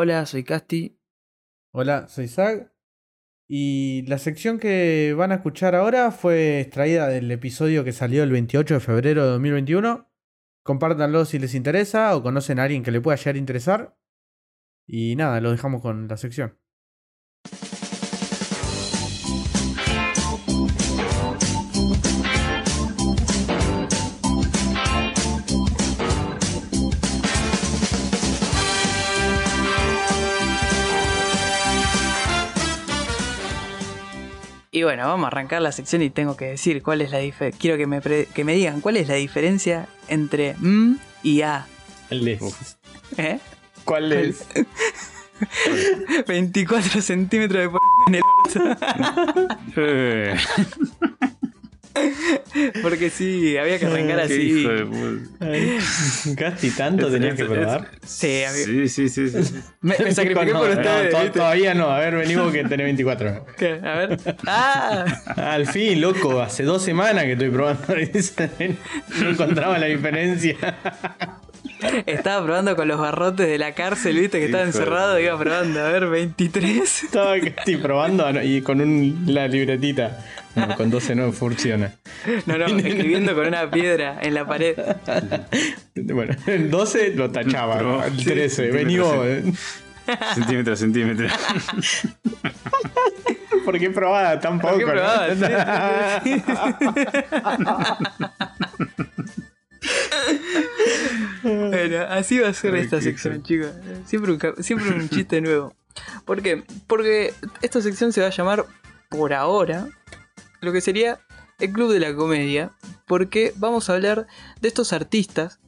Hola, soy Casti. Hola, soy Zag. Y la sección que van a escuchar ahora fue extraída del episodio que salió el 28 de febrero de 2021. Compártanlo si les interesa o conocen a alguien que le pueda llegar a interesar. Y nada, lo dejamos con la sección. Y bueno, vamos a arrancar la sección y tengo que decir cuál es la diferencia. Quiero que me, pre- que me digan cuál es la diferencia entre M y A. ¿Cuál es? ¿Eh? ¿Cuál es? 24 centímetros de p en el Porque sí, había que arrancar así. hijo de puta. Casti, tanto tenías que Es- es- probar. Sí, había- Sí, sí, sí. Me, me sacrifiqué No, por no, ustedes. to- ¿viste? todavía no. A ver, venimos que tenés 24. ¿Qué? A ver. ¡Ah! Al fin, loco, hace dos semanas que estoy probando. No encontraba la diferencia. Estaba probando con los barrotes de la cárcel, viste, que estaba encerrado. Iba probando. A ver, 23. Estaba Casti probando y con un- la libretita. No, con 12 no funciona. No, no, escribiendo con una piedra en la pared. Bueno, el 12 lo tachaba. Pero- el sí, 13, sí, vení vos. Centímetro, centímetro. ¿Por qué probaba tan ¿Por poco? no? Sí, sí, Bueno, así va a ser Ay, esta sección, chicos. Siempre un, siempre un chiste nuevo. ¿Por qué? Porque esta sección se va a llamar, por ahora, lo que sería el Club de la Comedia. Porque vamos a hablar de estos artistas,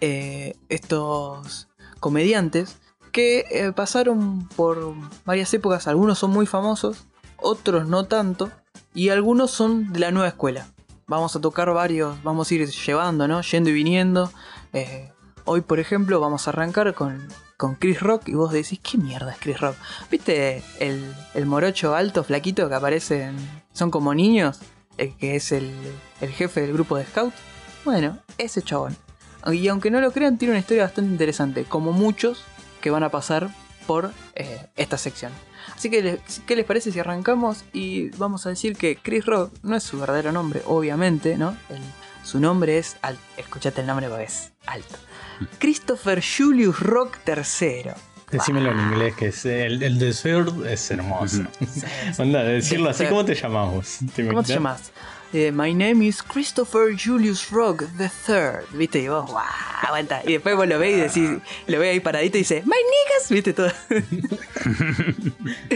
eh, estos comediantes, que eh, pasaron por varias épocas. Algunos son muy famosos, otros no tanto, y algunos son de la nueva escuela. Vamos a tocar varios, vamos a ir llevando, ¿no? Yendo y viniendo. Eh, hoy, por ejemplo, vamos a arrancar con, con Chris Rock y vos decís, ¿qué mierda es Chris Rock? ¿Viste el, el morocho alto, flaquito que aparece. Son como niños, el que es el, el jefe del grupo de scout? Bueno, ese chabón. Y aunque no lo crean, tiene una historia bastante interesante, como muchos que van a pasar por eh, esta sección. Así que, ¿qué les parece si arrancamos? Y vamos a decir que Chris Rock no es su verdadero nombre, obviamente, ¿no? El- su nombre es. Al, escuchate el nombre porque es alto. Christopher Julius Rock III. Decímelo en inglés, que es el, el de Third es hermoso. Onda, decirlo así, ¿cómo te llamamos? ¿Cómo te llamas? Eh, my name is Christopher Julius Rock III. ¿Viste? Y vos, ¡guau! Aguanta. Y después vos lo ves y decís, lo ves ahí paradito y dice, My niggas. ¿Viste todo?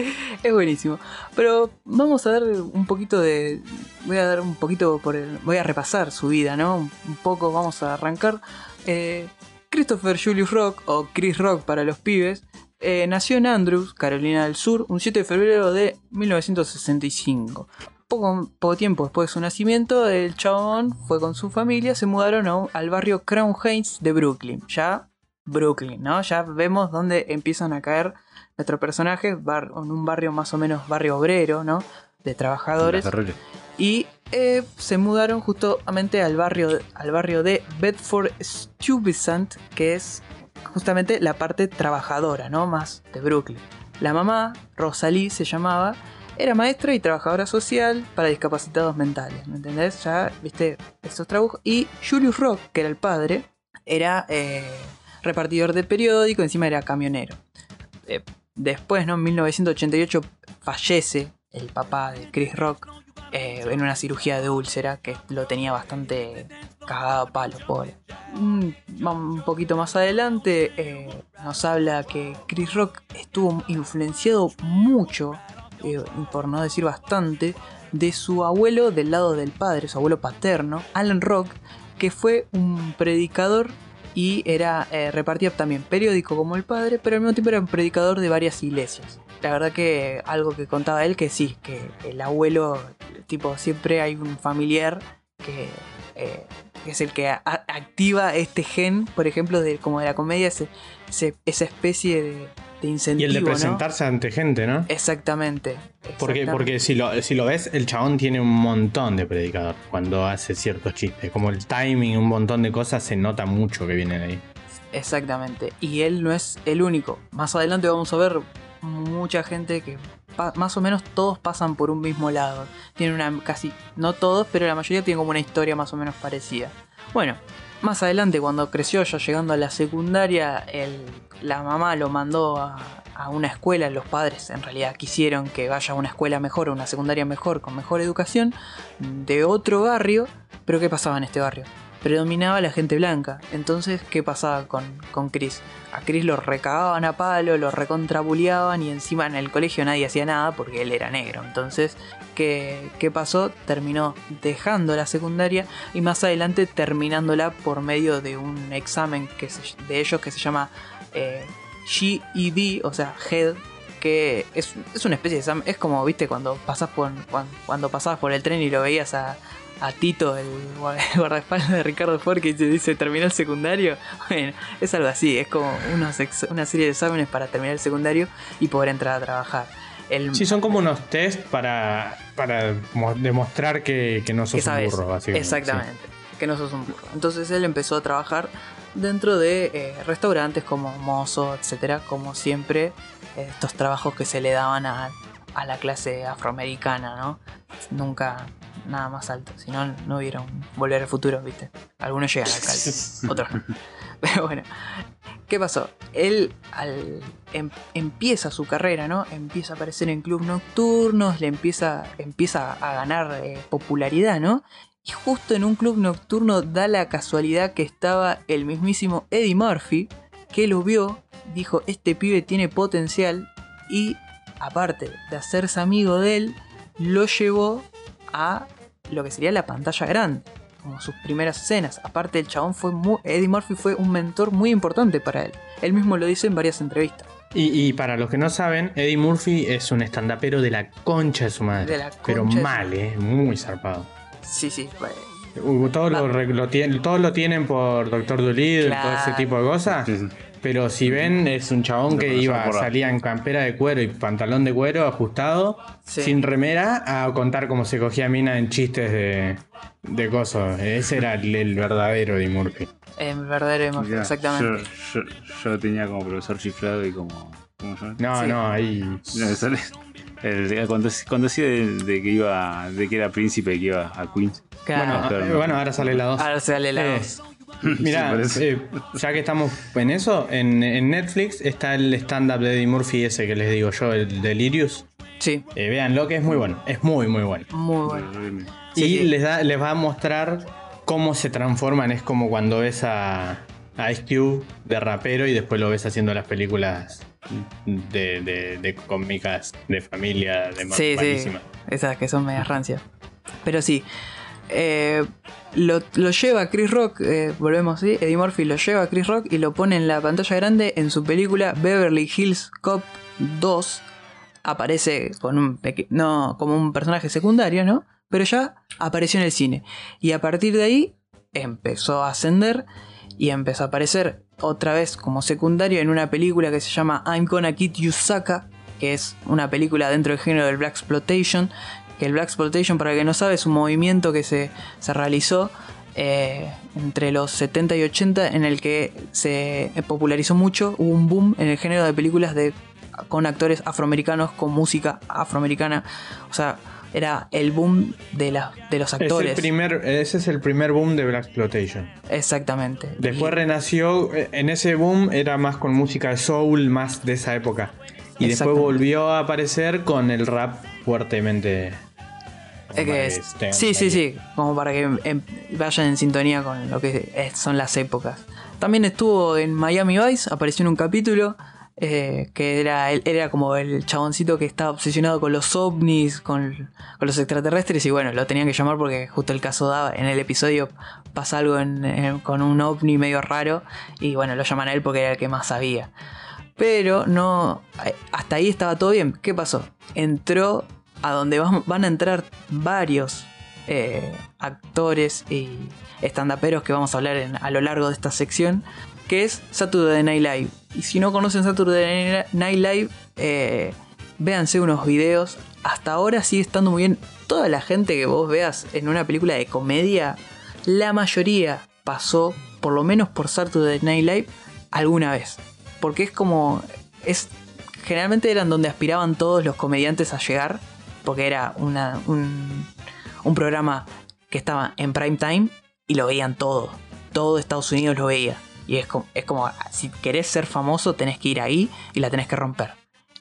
es buenísimo. Pero vamos a dar un poquito de. Voy a dar un poquito por el. Voy a repasar su vida, ¿no? Un poco, vamos a arrancar. Eh, Christopher Julius Rock, o Chris Rock para los pibes, eh, nació en Andrews, Carolina del Sur, un 7 de febrero de 1965 poco, poco tiempo después de su nacimiento, el chabón fue con su familia, se mudaron a al barrio Crown Heights de Brooklyn. Ya Brooklyn, ¿no? Ya vemos dónde empiezan a caer nuestros personajes, bar- en un barrio más o menos barrio obrero, ¿no? De trabajadores. Y eh, se mudaron justamente al barrio, al barrio de Bedford Stuyvesant, que es justamente la parte trabajadora, ¿no? Más de Brooklyn. La mamá, Rosalie se llamaba, era maestra y trabajadora social para discapacitados mentales, ¿me entendés? Ya, viste, esos trabajos. Y Julius Rock, que era el padre, era eh, repartidor de periódico, encima era camionero. Eh, después, ¿no? En 1988 fallece el papá de Chris Rock eh, en una cirugía de úlcera que lo tenía bastante cagado a palo, pobre. Un, poquito más adelante nos habla que Chris Rock estuvo influenciado mucho, eh, por no decir bastante, de su abuelo del lado del padre, su abuelo paterno, Alan Rock, que fue un predicador y era eh, repartía también periódico como el padre, pero al mismo tiempo era un predicador de varias iglesias. La verdad que algo que contaba él que sí, que el abuelo, tipo, siempre hay un familiar que, eh, que es el que a- activa este gen, por ejemplo, de como de la comedia, ese- ese- esa especie de, de Y incentivo. el de ¿no? presentarse ante gente, ¿no? Exactamente. Porque, exactamente. porque si, lo, si lo ves, el chabón tiene un montón de predicador cuando hace ciertos chistes. Como el timing, un montón de cosas, se nota mucho que viene de ahí. Exactamente. Y él no es el único. Más adelante vamos a ver mucha gente que más o menos todos pasan por un mismo lado. Tienen una casi, no todos, pero la mayoría tienen como una historia más o menos parecida. Bueno, más adelante cuando creció, ya llegando a la secundaria, la mamá lo mandó a, a una escuela, los padres en realidad quisieron que vaya a una escuela mejor, una secundaria mejor, con mejor educación, de otro barrio, pero ¿qué pasaba en este barrio? Predominaba la gente blanca. Entonces, ¿qué pasaba con, con Chris? A Chris lo recagaban a palo, lo recontrabuleaban y encima en el colegio nadie hacía nada porque él era negro. Entonces, ¿qué, qué pasó? Terminó dejando la secundaria y más adelante terminándola por medio de un examen que se- de ellos que se llama eh, GED, o sea, HEAD, que es, es una especie de examen. Es como, viste, cuando pasas por cuando, cuando pasabas por el tren y lo veías a, a Tito, el guarda- guardaespaldas de Ricardo Ford, que dice terminó el secundario. Bueno, es algo así, es como unos ex- una serie de exámenes para terminar el secundario y poder entrar a trabajar. El, Sí, son como unos test para, para mo- demostrar que, que no sos que un sabes. burro, básicamente. Exactamente, que no sos un burro. Entonces él empezó a trabajar dentro de eh, restaurantes como mozo, etcétera, como siempre, estos trabajos que se le daban a, a la clase afroamericana, ¿no? Nunca nada más alto, si no, no vieron Volver al Futuro, ¿viste? Algunos llegan al otros no. Pero bueno, ¿qué pasó? Él al, em- empieza su carrera, ¿no? Empieza a aparecer en clubes nocturnos, le empieza, empieza a ganar eh, popularidad, ¿no? Y justo en un club nocturno da la casualidad que estaba el mismísimo Eddie Murphy, que lo vio, dijo, este pibe tiene potencial y aparte de hacerse amigo de él, lo llevó a lo que sería la pantalla grande, como sus primeras escenas. Aparte el chabón fue muy, Eddie Murphy fue un mentor muy importante para él. Él mismo lo dice en varias entrevistas. Y, y para los que no saben, Eddie Murphy es un estandapero de la concha de su madre. De la pero mal, eh, muy zarpado. Sí, sí, fue- Uh, Todos, lo, Ah. re- lo tien- todos lo tienen por Doctor Dolittle y todo ese tipo de cosas. Sí, sí. Pero si ven, es un chabón que iba, salía en campera de cuero y pantalón de cuero ajustado, sin remera, a contar cómo se cogía mina en chistes de, de cosas. Ese era el, verdadero Eddie Murphy. El verdadero Eddie Murphy, exactamente. Yo, tenía como profesor chiflado y como. No, no, ahí. Cuando, cuando decía de, que iba de que era príncipe y que iba a Queens. Claro. Bueno, eh, bueno, ahora sale la 2. Ahora sale la 2. Mira, eh, ya que estamos en eso, en, Netflix está el stand-up de Eddie Murphy, ese que les digo yo, el Delirious. Sí. Eh, vean, lo que es muy bueno, es muy, muy bueno. Muy bueno. Y sí. Les, va a mostrar cómo se transforman. Es como cuando ves a, Ice Cube de rapero y después lo ves haciendo las películas mm. de, de, de cómicas, de familia, de Sí, malísima. sí, esas que son medias rancias. Pero sí, eh, lo, lleva Chris Rock, eh, volvemos, ¿sí? Eddie Murphy lo lleva a Chris Rock y lo pone en la pantalla grande en su película Beverly Hills Cop 2. Aparece no, como un personaje secundario, ¿no? Pero ya apareció en el cine. Y a partir de ahí empezó a ascender y empezó a aparecer otra vez como secundario en una película que se llama I'm Gonna Kid You que es una película dentro del género del Black Exploitation. Que el Black Exploitation, para el que no sabe, es un movimiento que se, se realizó eh, entre los 70 y 80 en el que se popularizó mucho, hubo un boom en el género de películas de, con actores afroamericanos, con música afroamericana. O sea, era el boom de, la, de los Es el actores. primer, ese es el primer boom de Black Exploitation. Exactamente. Después Y- renació, eh, en ese boom era más con música de soul, más de esa época. Y después volvió a aparecer con el rap fuertemente. Es que es- sí, sí, sí, como para que em, vayan en sintonía con lo que es- son las épocas. También estuvo en Miami Vice, apareció en un capítulo eh, que era, era como el chaboncito que estaba obsesionado con los ovnis, con, con los extraterrestres y bueno, lo tenían que llamar porque justo el caso daba, en el episodio pasa algo en- en- con un ovni medio raro y bueno, lo llaman a él porque era el que más sabía. Pero no. eh, Hasta ahí estaba todo bien. ¿Qué pasó? Entró a donde van, a entrar varios eh, actores y estandaperos que vamos a hablar en- a lo largo de esta sección. Que es Saturday Night Live. Y si no conocen Saturday Night Live, eh, véanse unos videos. Hasta ahora sigue estando muy bien. Toda la gente que vos veas en una película de comedia, la mayoría pasó por lo menos por Saturday Night Live alguna vez. Porque es como. Es, generalmente eran donde aspiraban todos los comediantes a llegar. Porque era un, un programa que estaba en prime time y lo veían todo. Todo Estados Unidos lo veía. Y es como, es como, si querés ser famoso, tenés que ir ahí y la tenés que romper.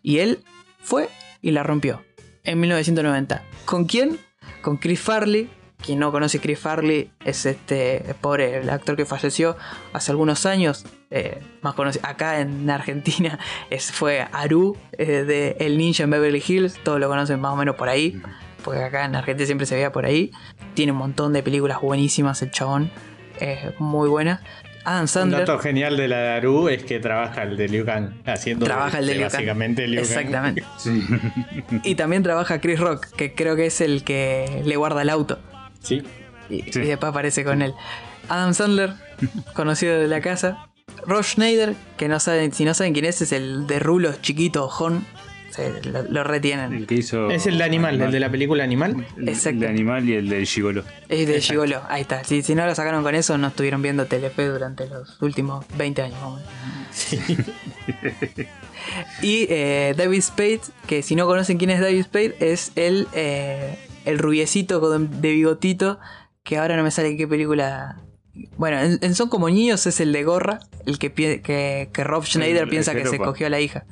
Y él fue y la rompió. En 1990. ¿Con quién? Con Chris Farley. Quien no conoce Chris Farley es este pobre el actor que falleció hace algunos años. eh, más conocido acá en Argentina es, fue Aru eh, de El Ninja en Beverly Hills. Todos lo conocen más o menos por ahí. Porque acá en Argentina siempre se veía por ahí. Tiene un montón de películas buenísimas el chabón. eh, muy buena. Adam Un Sandler. dato genial de la de Aru es que trabaja el de Liu Kang haciendo Trabaja el de Liu básicamente Liu Kang. Exactamente. Sí. Y también trabaja Chris Rock, que creo que es el que le guarda el auto. Sí. Y, Sí. y después aparece con él. Adam Sandler, conocido de la casa. Ross Schneider, que no saben, si no saben quién es, es el de rulos chiquito, Jon. Se- lo, lo retienen. El que hizo. Es el de Animal, el de la película Animal. El Exacto. de Animal y el del Gigolo. Es de Exacto. Gigolo, ahí está. Si, si no lo sacaron con eso, no estuvieron viendo Telefe durante los últimos 20 años. menos. Y eh, David Spade, que si no conocen quién es David Spade, es el, eh, el rubiecito con- de bigotito, que ahora no me sale qué película... Bueno, en, en Son como niños es el de gorra, el que, pie- que, que Rob Schneider el piensa que se cogió a la hija.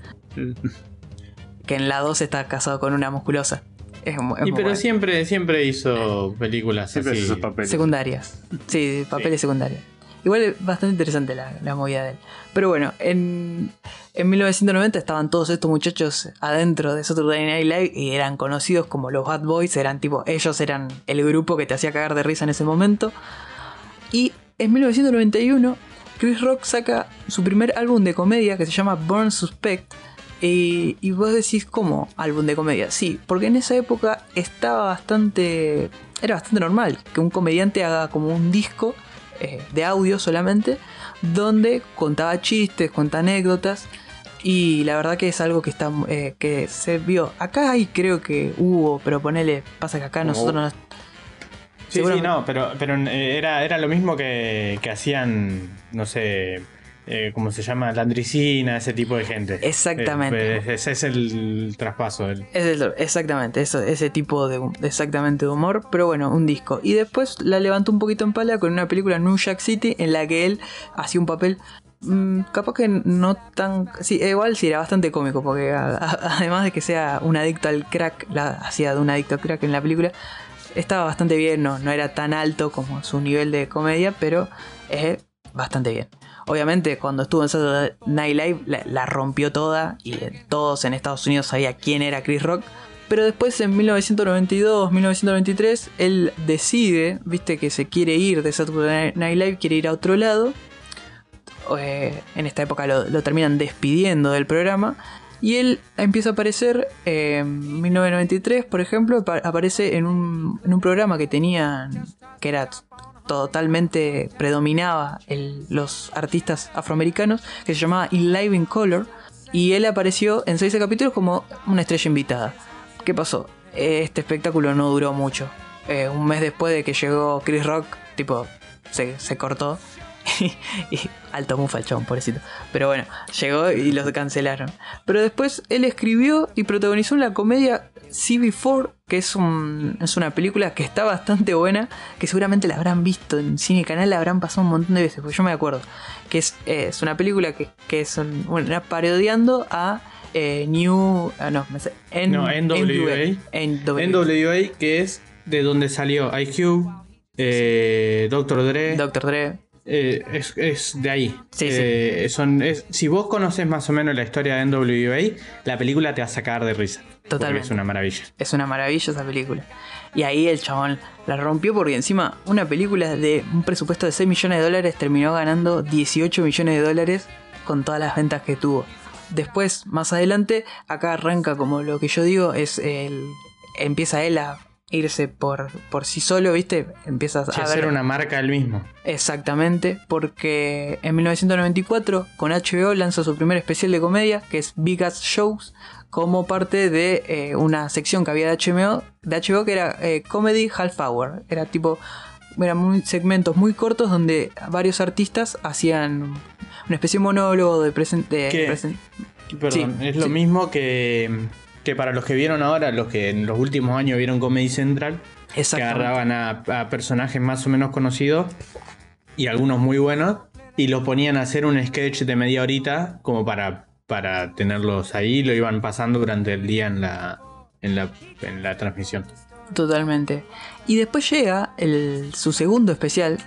Que en la 2 está casado con una musculosa. Es, es Y pero bueno. siempre, siempre hizo películas Siempre hace así. esos papeles. Secundarias. Sí, papeles secundarios. Igual es bastante interesante la, la movida de él. Pero bueno, en, en 1990 estaban todos estos muchachos adentro de Saturday Night Live y eran conocidos como los Bad Boys. Eran tipo, ellos eran el grupo que te hacía cagar de risa en ese momento. Y en 1991, Chris Rock saca su primer álbum de comedia que se llama Born Suspect. Y, y vos decís, ¿cómo álbum de comedia? Sí, porque en esa época estaba bastante. Era bastante normal que un comediante haga como un disco eh, de audio solamente, donde contaba chistes, contaba anécdotas. Y la verdad que es algo que está eh, que se vio. Acá hay creo que hubo, pero ponele, pasa que acá nosotros no, Sí, sí, no, pero, pero eh, era, era lo mismo que, que hacían, no sé, eh, ¿cómo se llama? Landricina, ese tipo de gente. Exactamente. Eh, ese es el traspaso. el- Es el- exactamente, eso, ese tipo de, exactamente de humor, pero bueno, un disco. Y después la levantó un poquito en pala con una película New Jack City en la que él hacía un papel mm, capaz que no tan... Sí, igual sí, era bastante cómico, porque a- a- además de que sea un adicto al crack, la hacía de un adicto al crack en la película, estaba bastante bien, no, no era tan alto como su nivel de comedia, pero es bastante bien. Obviamente cuando estuvo en Saturday Night Live la, rompió toda y todos en Estados Unidos sabían quién era Chris Rock. Pero después en 1992, 1993, él decide, viste que se quiere ir de Saturday Night Live, quiere ir a otro lado. Eh, en esta época lo, lo terminan despidiendo del programa. Y él empieza a aparecer eh, en 1993, por ejemplo, apa- aparece en un, en un programa que tenían, que era totalmente predominaba los artistas afroamericanos, que se llamaba Live in Color. Y él apareció en seis capítulos como una estrella invitada. ¿Qué pasó? Este espectáculo no duró mucho. Eh, un mes después de que llegó Chris Rock, tipo, se, se cortó. y alto mufa el chabón, pobrecito. Pero bueno, llegó y los cancelaron. Pero después él escribió y protagonizó la comedia CB4, que es, un, es una película que está bastante buena, que seguramente la habrán visto en Cine Canal, la habrán pasado un montón de veces, porque yo me acuerdo. Que es, eh, es una película que, que es un- bueno, parodiando a eh, New... ah, no, me sé, N- No, NWA. NWA. NWA, que es de donde salió IQ, eh, Dr. Dre. Dr. Dre. Eh, es, es de ahí. Sí, Eh, Son, es- si vos conoces más o menos la historia de NWA, la película te va a sacar de risa. Totalmente. Es una maravilla. Es una maravilla esa película. Y ahí el chabón la rompió porque encima una película de un presupuesto de 6 millones de dólares terminó ganando 18 millones de dólares con todas las ventas que tuvo. Después, más adelante, acá arranca como lo que yo digo, es el... Empieza él a irse por, por sí solo, ¿viste? Empieza Sí, a hacer una marca él mismo. Exactamente, porque en 1994 con HBO lanza su primer especial de comedia, que es Big Ass Shows, como parte de eh, una sección que había de HBO, de HBO que era eh, Comedy Half Hour. Era tipo, eran muy- segmentos muy cortos donde varios artistas hacían una especie de monólogo de presente. Perdón, Sí, es lo sí. mismo que, que para los que vieron ahora, los que en los últimos años vieron Comedy Central, que agarraban a, a personajes más o menos conocidos y algunos muy buenos y los ponían a hacer un sketch de media horita como para, para tenerlos ahí, lo iban pasando durante el día en la, en la, en la transmisión. Totalmente. Y después llega el, su segundo especial,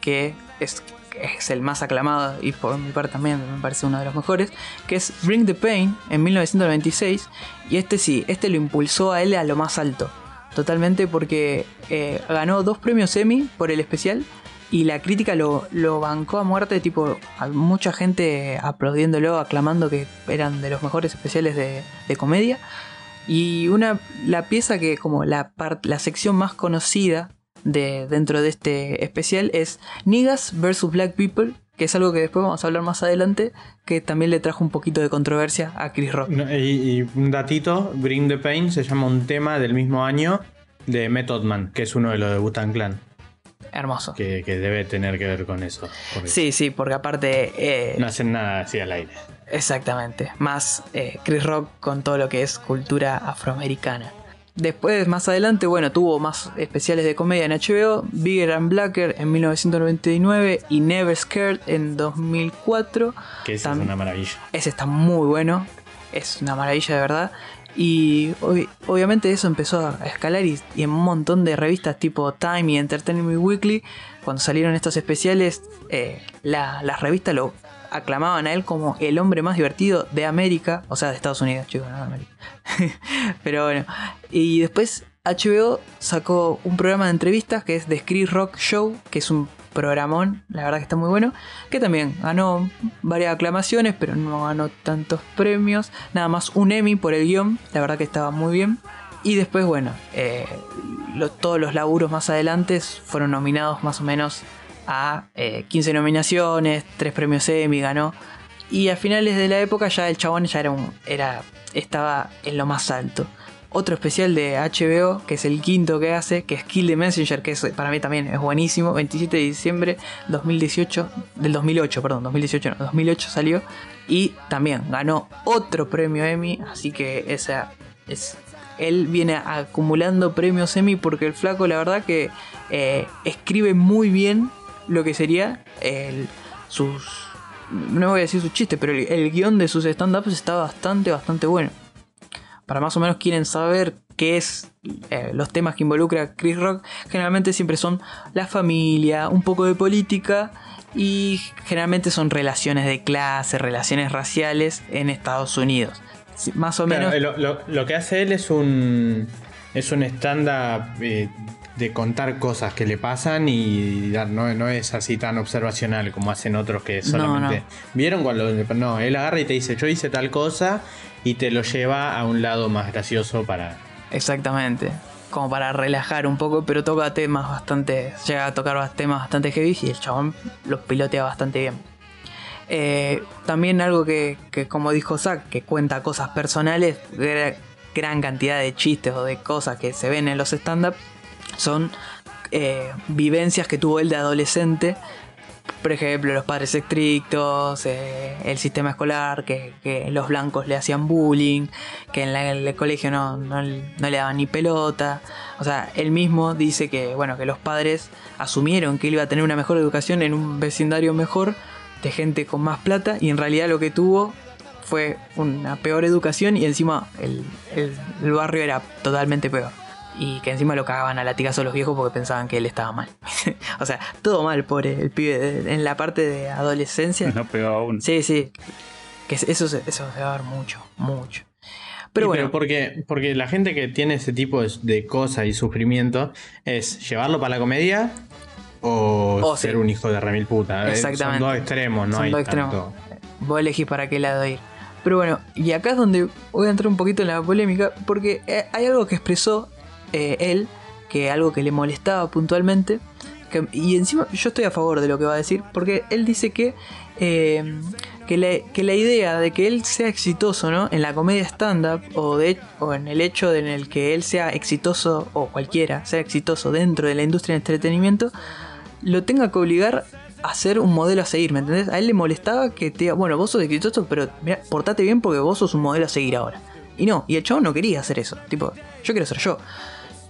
que es, es el más aclamado y por mi parte también me parece uno de los mejores, que es Bring the Pain en 1996. Y este sí, este lo impulsó a él a lo más alto. Totalmente porque eh, ganó dos premios Emmy por el especial y la crítica lo, lo bancó a muerte, tipo, a mucha gente aplaudiéndolo, aclamando que eran de los mejores especiales de, comedia. Y una la pieza que como la la sección más conocida de dentro de este especial es Niggas vs Black People, que es algo que después vamos a hablar más adelante, que también le trajo un poquito de controversia a Chris Rock. Y, y un datito, Bring the Pain se llama un tema del mismo año de Method Man, que es uno de los de Wu-Tang Clan, Hermoso. que, que debe tener que ver con eso. Sí, sí, porque aparte eh, No hacen nada así al aire. Exactamente. Más eh, Chris Rock con todo lo que es cultura afroamericana. Después, más adelante, bueno, tuvo más especiales de comedia en HBO, Bigger and Blacker en 1999 y Never Scared en 2004. Que Tam- es una maravilla. Ese está muy bueno, es una maravilla de verdad. Y ob- obviamente eso empezó a escalar y, y en un montón de revistas tipo Time y Entertainment Weekly, cuando salieron estos especiales, eh, la- las revistas lo aclamaban a él como el hombre más divertido de América, o sea, de Estados Unidos, chicos, no de América. Pero bueno, y después HBO sacó un programa de entrevistas que es The Chris Rock Show, que es un programón, la verdad que está muy bueno, que también ganó varias aclamaciones, pero no ganó tantos premios, nada más un Emmy por el guion, la verdad que estaba muy bien. Y después, bueno, eh, todos los laburos más adelante fueron nominados más o menos a eh, 15 nominaciones, 3 premios Emmy ganó. Y a finales de la época ya el chabón ya era un, era, estaba en lo más alto. Otro especial de HBO, que es el quinto que hace, que es Kill the Messenger, que es, para mí también es buenísimo. 27 de diciembre 2018, del 2008, perdón, 2018 no, 2008 salió. Y también ganó otro premio Emmy, así que esa es... Él viene acumulando premios Emmy porque el flaco la verdad que eh, escribe muy bien lo que sería el, sus... No voy a decir sus chistes, pero el, el guion de sus stand-ups está bastante, bastante bueno para más o menos quieren saber qué es eh, los temas que involucra Chris Rock, generalmente siempre son la familia, un poco de política y generalmente son relaciones de clase, relaciones raciales en Estados Unidos. Más o Claro, menos. eh, lo, lo- lo que hace él es un es un stand-up eh, de contar cosas que le pasan y dar- no, no es así tan observacional como hacen otros que solamente vieron cuando no él agarra y te dice yo hice tal cosa y te lo lleva a un lado más gracioso para Exactamente. Como para relajar un poco, pero toca temas bastante. Llega a tocar temas bastante heavy y el chabón los pilotea bastante bien. Eh, también algo que, que, como dijo Zack, que cuenta cosas personales, gra- gran cantidad de chistes o de cosas que se ven en los stand-up son eh, vivencias que tuvo él de adolescente. Por ejemplo, los padres estrictos, eh, el sistema escolar, que, los blancos le hacían bullying, que en, la- el colegio no, no- no le daban ni pelota. O sea, él mismo dice que, bueno, que los padres asumieron que él iba a tener una mejor educación en un vecindario mejor, de gente con más plata, y en realidad lo que tuvo fue una peor educación y encima el, el- el barrio era totalmente peor. Y que encima lo cagaban a latigazos los viejos porque pensaban que él estaba mal. o sea, todo mal, pobre el pibe en la parte de adolescencia. No pegó aún. Sí, sí. Que eso, se- eso se va a ver mucho, mucho. Pero Y bueno, porque porque la gente que tiene ese tipo de, de cosas y sufrimiento es llevarlo para la comedia o Oh, ser sí. un hijo de remil puta Eh, Exactamente. son dos extremos no Son hay dos extremos. tanto vos elegís para qué lado ir. Pero bueno, y acá es donde voy a entrar un poquito en la polémica, porque eh, hay algo que expresó eh, él, que algo que le molestaba puntualmente, y encima yo estoy a favor de lo que va a decir, porque él dice que, eh, que, la, idea de que él sea exitoso ¿no? en la comedia stand-up o, en el hecho de en el que él sea exitoso, o cualquiera sea exitoso dentro de la industria del entretenimiento, lo tenga que obligar a ser un modelo a seguir, ¿me entendés? A él le molestaba que te diga, bueno, vos sos exitoso, pero portate bien porque vos sos un modelo a seguir ahora. Y no, y el chabón no quería hacer eso. Tipo, yo quiero ser yo.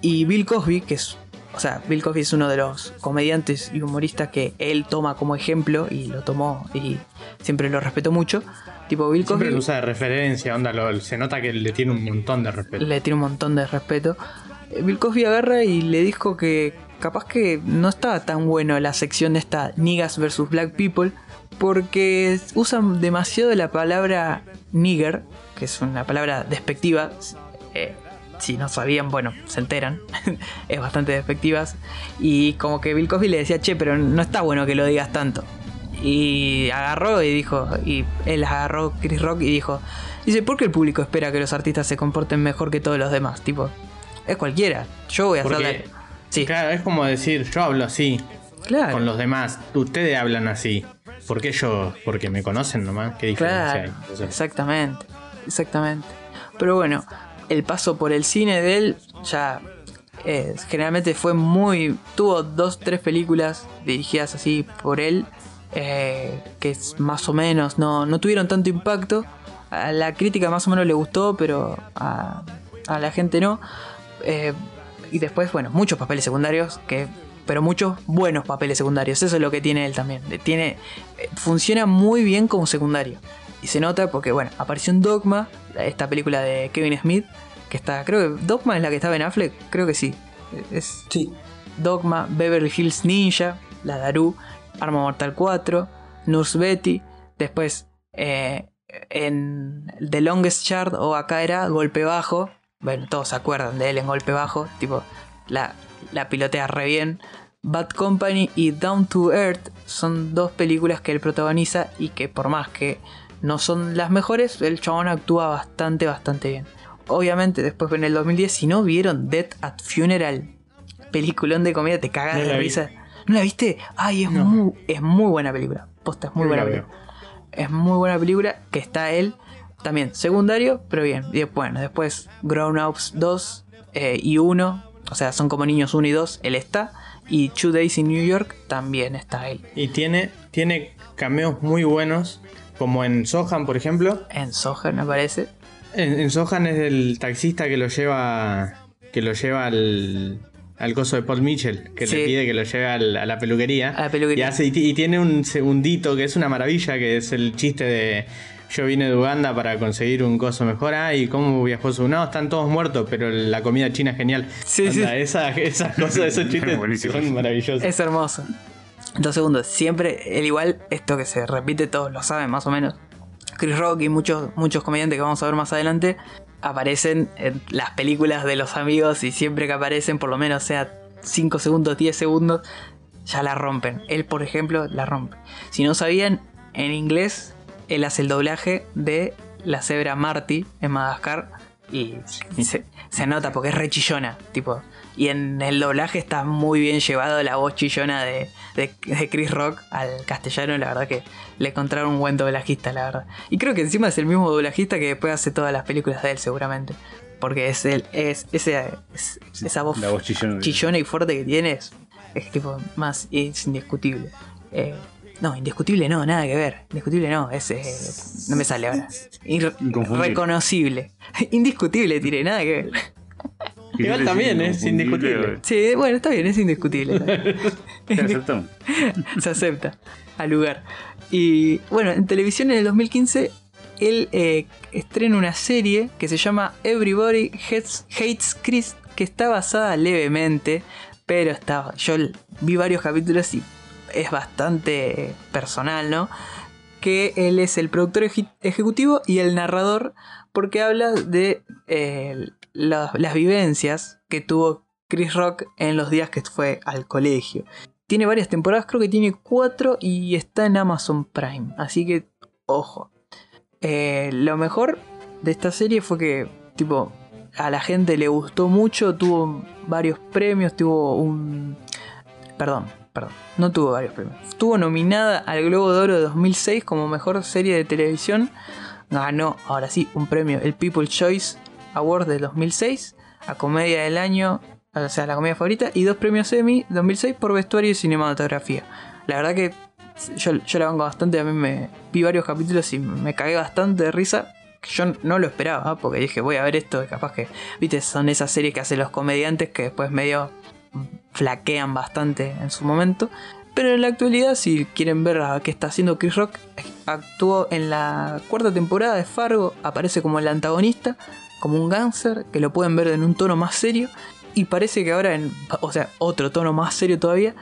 Y Bill Cosby, que es. O sea, Bill Cosby es uno de los comediantes y humoristas que él toma como ejemplo y lo tomó y siempre lo respetó mucho. Tipo, Bill Siempre Cosby lo usa de referencia, onda, lo- se nota que le tiene un montón de respeto. le tiene un montón de respeto. Eh, Bill Cosby agarra y le dijo que capaz que no estaba tan bueno la sección de esta niggas versus black people porque usan demasiado la palabra nigger, que es una palabra despectiva. eh, si no sabían, bueno, se enteran. es bastante despectiva. Y como que Bill Cosby le decía, che, pero no está bueno que lo digas tanto. Y agarró y dijo, y él agarró Chris Rock y dijo, dice, ¿por qué el público espera que los artistas se comporten mejor que todos los demás? Tipo, es cualquiera. Yo voy a Porque, hacerle... Sí, Claro, es como decir, yo hablo así claro. con los demás, ustedes hablan así. ¿Por qué yo? Porque me conocen nomás. ¿Qué diferencia hay? Entonces, exactamente, exactamente. Pero bueno, el paso por el cine de él ya eh, generalmente fue muy... Tuvo dos, tres películas dirigidas así por él, eh, que es más o menos, no, no tuvieron tanto impacto. A la crítica más o menos le gustó, pero a, la gente no. Eh, y después, bueno, muchos papeles secundarios que... Pero muchos buenos papeles secundarios. Eso es lo que tiene él también. Tiene, funciona muy bien como secundario. Y se nota porque, bueno, apareció en Dogma, esta película de Kevin Smith, que está, creo que Dogma es la que estaba en Affleck, creo que sí. Es Sí. Dogma, Beverly Hills Ninja, La Daru, Arma Mortal 4, Nurse Betty, después eh, en The Longest Yard o acá era Golpe Bajo, bueno, todos se acuerdan de él en Golpe Bajo, tipo, la, la pilotea re bien. Bad Company y Down to Earth son dos películas que él protagoniza y que por más que no son las mejores, el chabón actúa bastante, bastante bien. Obviamente, después en el 2010, si no vieron Death at Funeral, peliculón de comedia, te cagas No de vi. risa. ¿No la viste? Ay, es, No. muy, es muy buena película. Posta, es muy buena película. Es muy buena película que está él también secundario, pero bien. Y después, bueno, después Grown Ups 2 eh, y 1, o sea, son como niños 1 y 2, él está. Y Two Days in New York también está él. Y tiene, tiene cameos muy buenos, como en Sohan, por ejemplo. En Sohan me parece. En, en Sohan es el taxista que lo lleva que lo lleva al, al coso de Paul Mitchell, que Sí. le pide que lo lleve al- a la peluquería. A la peluquería. Y, hace- y ti- y tiene un segundito que es una maravilla, que es el chiste de yo vine de Uganda para conseguir un coso mejor. Ah, ¿y cómo viajó su? No, están todos muertos, pero la comida china es genial. Sí, sí. Esa, esas cosas, esos chistes son maravillosos. Es hermoso. Dos segundos. Siempre, el igual, esto que se repite, todos lo saben más o menos. Chris Rock y muchos, muchos comediantes que vamos a ver más adelante aparecen en las películas de los amigos y siempre que aparecen, por lo menos sea 5 segundos, 10 segundos, ya la rompen. Él, por ejemplo, la rompe. Si no sabían, en inglés, él hace el doblaje de la cebra Marty en Madagascar y se, se nota porque es re chillona, tipo. Y en el doblaje está muy bien llevado la voz chillona de, de- de Chris Rock al castellano. La verdad que le encontraron un buen doblajista, la verdad. Y creo que encima es el mismo doblajista que después hace todas las películas de él, seguramente. Porque es el, es, ese, es- esa voz, chillona. chillona y fuerte que tiene es, es tipo más es indiscutible. Eh, no, indiscutible no, nada que ver. Indiscutible no, es eh, no me sale ahora. Ir- Inconfundible. reconocible. Indiscutible, tiré, nada que ver. Igual también, es indiscutible. Sí, bueno, está bien, es indiscutible. Te aceptamos. Se acepta al lugar. Y bueno, en televisión en el 2015 él eh, estrena una serie que se llama Everybody Hates, Hates Chris, que está basada levemente, pero está, yo vi varios capítulos y es bastante personal, ¿no? Que él es el productor eje- ejecutivo y el narrador, porque habla de eh, la- las vivencias que tuvo Chris Rock en los días que fue al colegio. Tiene varias temporadas, creo que tiene cuatro y está en Amazon Prime. Así que, ojo. Eh, lo mejor de esta serie fue que, tipo, a la gente le gustó mucho, tuvo varios premios, tuvo un... Perdón, perdón, no tuvo varios premios. Estuvo nominada al Globo de Oro de 2006 como mejor serie de televisión. Ganó, ahora sí, un premio, el People's Choice Award de 2006, a Comedia del Año, o sea, la comedia favorita, y dos premios Emmy 2006 por vestuario y cinematografía. La verdad que Yo, la banco bastante, a mí me vi varios capítulos y me cagué bastante de risa. que Yo no lo esperaba, porque dije, voy a ver esto, capaz que, viste, son esas series que hacen los comediantes que después medio flaquean bastante en su momento. Pero en la actualidad, si quieren ver a qué está haciendo Chris Rock, actuó en la cuarta temporada de Fargo, aparece como el antagonista, como un gánster, que lo pueden ver en un tono más serio. Y parece que ahora, en, o sea, otro tono más serio todavía,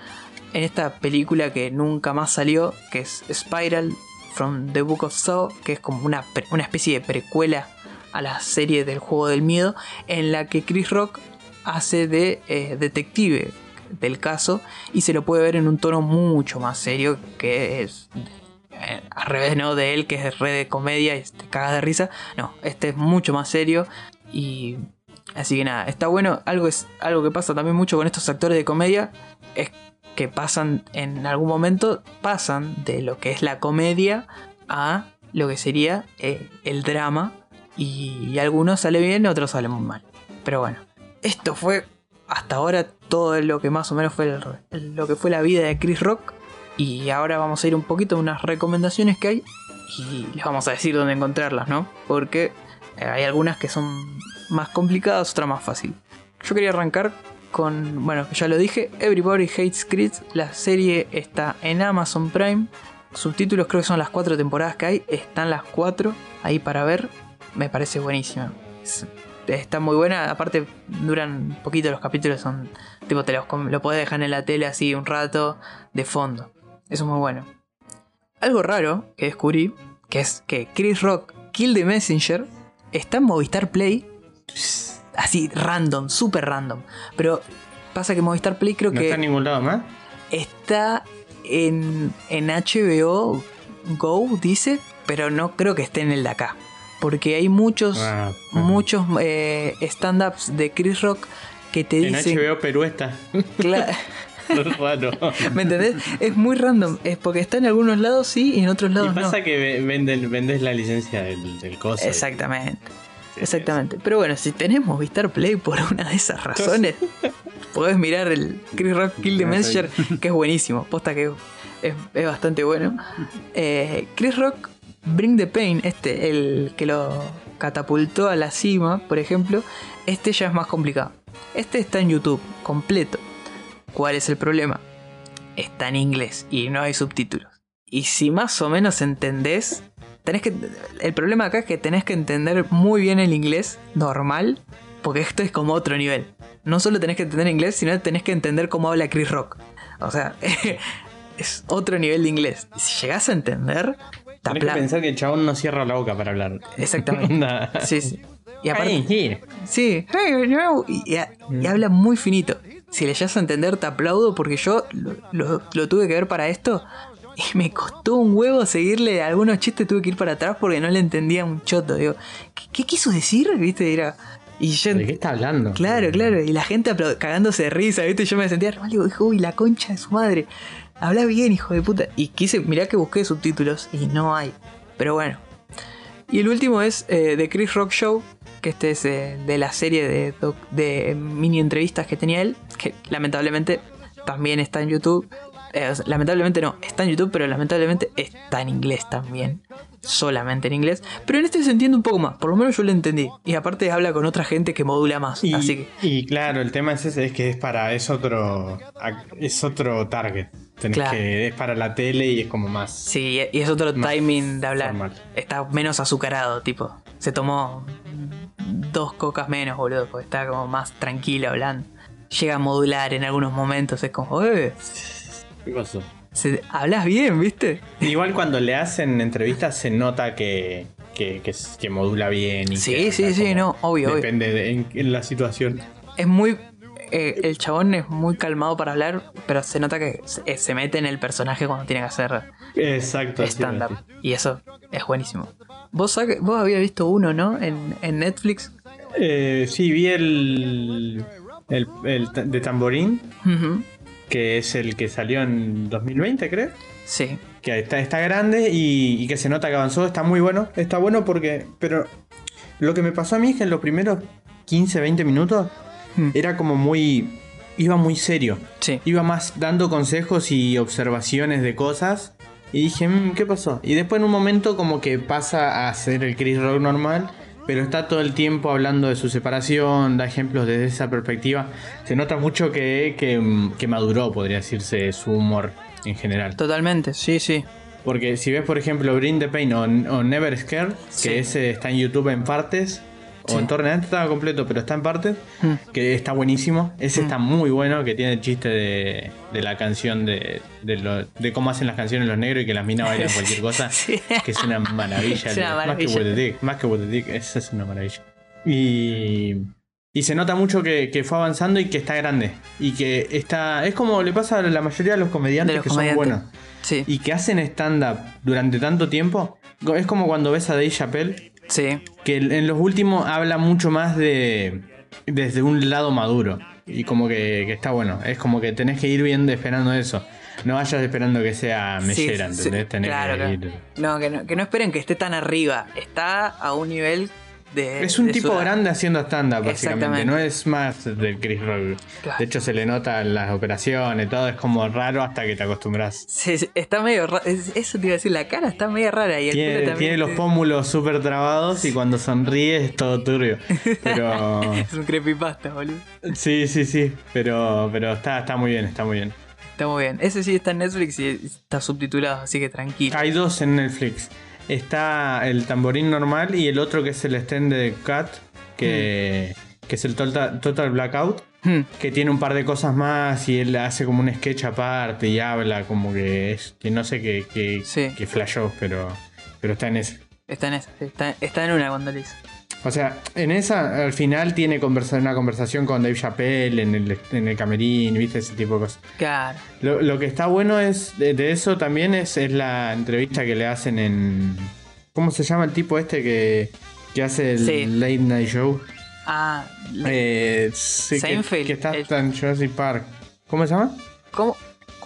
en esta película que nunca más salió, que es Spiral from the Book of Saw, que es como una, una especie de precuela a la serie del juego del miedo, en la que Chris Rock hace de eh, detective del caso y se lo puede ver en un tono mucho más serio que es eh, al revés no de él que es re de comedia y te cagas de risa. No este es mucho más serio y así que nada está bueno. Algo es algo que pasa también mucho con estos actores de comedia es que pasan en algún momento pasan de lo que es la comedia a lo que sería eh, el drama y, y algunos sale bien otros salen muy mal. Pero bueno esto fue hasta ahora todo lo que más o menos fue lo que fue la vida de Chris Rock. Y ahora vamos a ir un poquito a unas recomendaciones que hay. Y les vamos a decir dónde encontrarlas, ¿no? Porque eh, hay algunas que son más complicadas, otras más fáciles. Yo quería arrancar con, bueno, ya lo dije, Everybody Hates Chris. La serie está en Amazon Prime. Subtítulos creo que son las cuatro temporadas que hay. Están las cuatro ahí para ver. Me parece buenísima. Es- está muy buena. Aparte, duran poquito los capítulos. Son tipo, te los lo podés dejar en la tele así un rato de fondo. Eso es muy bueno. Algo raro que descubrí, que es que Chris Rock Kill the Messenger está en Movistar Play. Así, random, súper random. Pero pasa que Movistar Play creo ¿No que está en ningún lado más? está en, en HBO Go, dice, pero no creo que esté en el de acá. Porque hay muchos, Ah, muchos eh, stand-ups de Chris Rock que te En dicen... HBO Perú está. Cla- Raro. ¿Me entendés? Es muy random. Es porque está en algunos lados sí y en otros Y lados no. pasa que vendes la licencia del, del coso. Exactamente. Sí, Exactamente. Pero bueno, si tenés Movistar Play por una de esas razones, podés mirar el Chris Rock Kill the Messenger, que es buenísimo. Posta que es, es bastante bueno. Eh, Chris Rock Bring the Pain, este, el que lo catapultó a la cima, por ejemplo, este ya es más complicado. Este está en YouTube, completo. ¿Cuál es el problema? Está en inglés y no hay subtítulos. Y si más o menos entendés, tenés que. El problema acá es que tenés que entender muy bien el inglés normal, porque esto es como otro nivel. No solo tenés que entender inglés, sino tenés que entender cómo habla Chris Rock. O sea, es otro nivel de inglés. Y si llegás a entender, te Tenés que pensar que el chabón no cierra la boca para hablar. Exactamente. Sí, sí. Y aparte, Hey. Sí, hey, no, y, y habla muy finito. Si le llegas a entender, te aplaudo porque yo lo, lo- lo tuve que ver para esto y me costó un huevo seguirle algunos chistes. Tuve que ir para atrás porque no le entendía un choto. Digo, ¿qué, qué quiso decir? ¿Viste? Era, y yo, ¿De qué está hablando? claro, claro. Y la gente cagándose de risa, ¿viste? Yo me sentía re mal. Digo, uy, la concha de su madre. Habla bien, hijo de puta. Y quise, mirá que busqué subtítulos y no hay. Pero bueno. Y el último es eh, The Chris Rock Show, que este es eh, de la serie de, mini entrevistas que tenía él, que lamentablemente también está en YouTube. Eh, lamentablemente no, está en YouTube, pero lamentablemente está en inglés también. Solamente en inglés. Pero en este se entiende un poco más, por lo menos yo lo entendí. Y aparte habla con otra gente que modula más. Y, así que, y claro, el tema es ese, es que es para, es otro, es otro target. Tenés Claro. que, es para la tele y es como más. sí, y es otro timing de hablar. formal. Está menos azucarado, tipo. Se tomó dos cocas menos, boludo, porque está como más tranquilo hablando. Llega a modular en algunos momentos, es como, eh, ¿Qué pasó? Se- hablas bien, ¿viste? Igual cuando le hacen entrevistas se nota que, que, que, que modula bien. Y Sí, sí, sí, no, obvio, obvio. Depende de en, en la situación. Es muy. eh, el chabón es muy calmado para hablar, pero se nota que se, se mete en el personaje cuando tiene que hacer Exacto. stand-up. sí. Y eso es buenísimo. Vos, vos habías visto uno, ¿no? En, en Netflix. Eh, sí, vi el, el, de Tamborín, que es el que salió en 2020, creo. Sí. Que está, está grande y, y que se nota que avanzó. Está muy bueno. Está bueno porque. Pero lo que me pasó a mí es que en los primeros 15, 20 minutos Mm. era como muy. Iba muy serio. Sí. Iba más dando consejos y observaciones de cosas Y dije, "Mm, ¿qué pasó? Y después en un momento como que pasa a ser el Chris Rock normal, pero está todo el tiempo hablando de su separación, da ejemplos desde esa perspectiva. Se nota mucho que, que, que maduró, podría decirse, su humor en general. Totalmente, sí, sí. Porque si ves, por ejemplo, Bring the Pain o, o Never Scared, Sí. que ese está en YouTube en partes, o en Torrent estaba completo, pero está en partes, Mm. que está buenísimo. Ese Mm. está muy bueno, que tiene el chiste de, de la canción de, de, lo- de cómo hacen las canciones los negros y que las minas bailan cualquier cosa, Sí. que es una maravilla. Es una Más que. What the Dick, más que What the Dick, esa es una maravilla. Y, y se nota mucho que, que fue avanzando y que está grande. Y que está. Es como le pasa a la mayoría de los comediantes De los que comediantes. son buenos Sí, y que hacen stand-up durante tanto tiempo, es como cuando ves a Dave Chappelle, sí. que en los últimos habla mucho más de desde un lado maduro. Y como que, que está bueno. Es como que tenés que ir viendo esperando eso. No vayas esperando que sea mellera, Sí, ¿entendés? sí, Tenés claro, que ir. No que, no, que no esperen que esté tan arriba. Está a un nivel de. Es un de tipo grande haciendo stand-up, básicamente. No es más del Chris Rock. Claro. De hecho, se le nota en las operaciones, todo es como raro hasta que te acostumbras. Sí, sí, está medio raro. Eso te iba a decir, la cara está medio rara y el pelo Tiene, también. tiene los pómulos súper trabados y cuando sonríe es todo turbio. Pero. Es un creepypasta, boludo. Sí, sí, sí. Pero, pero está, está muy bien, está muy bien. Está muy bien. Ese sí está en Netflix y está subtitulado, así que tranquilo. Hay dos en Netflix. Está el tamborín normal y el otro que es el stand de Cat, que, que es el Total, Total Blackout, Hmm, que tiene un par de cosas más y él hace como un sketch aparte y habla como que es, que no sé qué, qué, Sí. qué flashó, pero, pero está en ese. Está en esa, sí, está, está en una cuando. O sea, en esa al final tiene conversa- una conversación con Dave Chappelle en el, en el camerín, viste ese tipo de cosas. Claro. Lo, lo que está bueno es de, de eso también es, es la entrevista que le hacen en. ¿Cómo se llama el tipo este que, que hace el Sí. Late Night Show? Ah, Eh, sí, Seinfeld, que está el- en Jurassic Park. ¿Cómo se llama? ¿cómo?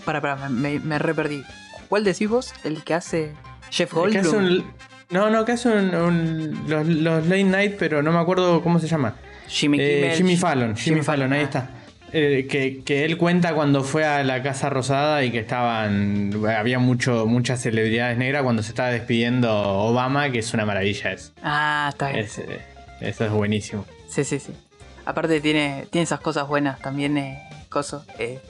Para, para, me, me re perdí. ¿Cuál decís vos? El que hace Jeff El que hace Goldblum. un- no, no, que hace un, un- los, los Late Night, pero no me acuerdo cómo se llama. Jimmy Eh, Kimmel. Jimmy Fallon, Jimmy, Fallon, ahí ah. está. Eh, que, que él cuenta cuando fue a la Casa Rosada y que estaban. Había mucho, muchas celebridades negras cuando se estaba despidiendo Obama, que es una maravilla eso. Ah, está bien. Es, eh, eso es buenísimo. Sí, sí, sí. Aparte tiene, tiene esas cosas buenas también, eh, coso. Eh,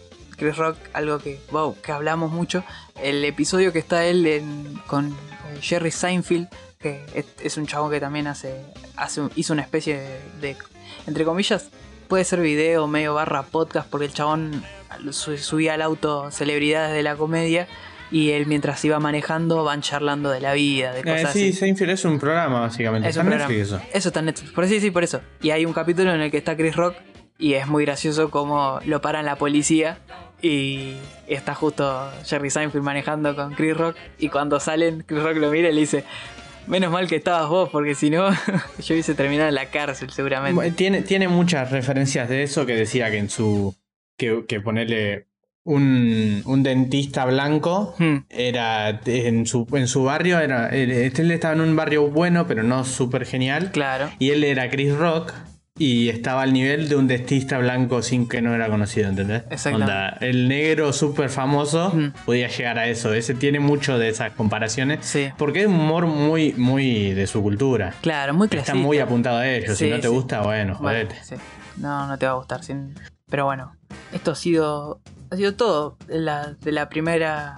Chris Rock, algo que, wow, que hablamos mucho. El episodio que está él en- con eh, Jerry Seinfeld, que es, es un chabón que también hace, hace hizo una especie de, de- entre comillas, puede ser video, medio barra podcast, porque el chabón su- subía al auto celebridades de la comedia y él mientras iba manejando van charlando de la vida, de Eh, cosas sí, así. Seinfeld es un programa, básicamente. Es Está un en programa. Netflix eso. Eso está en Netflix. Por sí, sí, por eso. Y hay un capítulo en el que está Chris Rock y es muy gracioso como lo paran la policía y está justo Jerry Seinfeld manejando con Chris Rock y cuando salen Chris Rock lo mira y le dice, menos mal que estabas vos porque si no yo hubiese terminado en la cárcel seguramente. Tiene, tiene muchas referencias de eso que decía que en su. que, que ponerle un, un dentista blanco Hmm, era en su, en su barrio era él, él estaba en un barrio bueno pero no súper genial claro. y él era Chris Rock y estaba al nivel de un dentista blanco sin que no era conocido ¿entendés? Onda, el negro súper famoso podía llegar a eso ese tiene mucho de esas comparaciones Sí. porque es un humor muy muy de su cultura Claro, muy está clasista. muy apuntado a ellos si no te sí. gusta bueno Bueno, jodete sí. No, no te va a gustar. sin- Pero bueno, esto ha sido, ha sido todo de la, de la primera,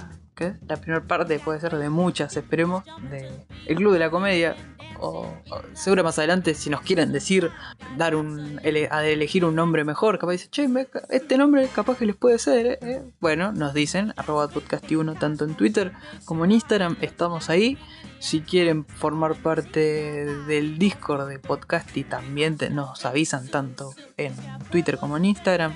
La primera parte puede ser de muchas, esperemos, de el Club de la Comedia. O, o seguro más adelante, si nos quieren decir, dar un, a elegir un nombre mejor, capaz dice, che, me- este nombre capaz que les puede ser. eh, eh". Bueno, nos dicen, arroba podcasti1 tanto en Twitter como en Instagram, estamos ahí. Si quieren formar parte del Discord de Podcasti, también te- nos avisan tanto en Twitter como en Instagram.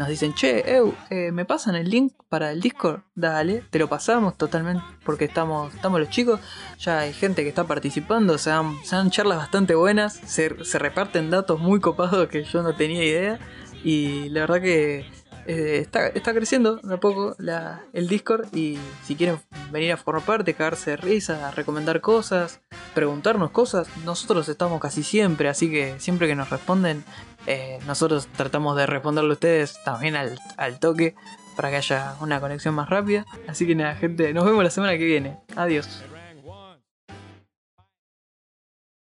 Nos dicen, che, eu, eh, ¿me pasan el link para el Discord? Dale, te lo pasamos totalmente porque estamos, estamos los chicos. Ya hay gente que está participando, se dan, se dan charlas bastante buenas, se, se reparten datos muy copados que yo no tenía idea. Y la verdad que eh, está, está creciendo de a poco la- el Discord y si quieren venir a formar parte, cagarse de risa, recomendar cosas, preguntarnos cosas, nosotros estamos casi siempre, así que siempre que nos responden, eh, nosotros tratamos de responderle a ustedes también al, al toque para que haya una conexión más rápida. Así que nada, gente, nos vemos la semana que viene. Adiós.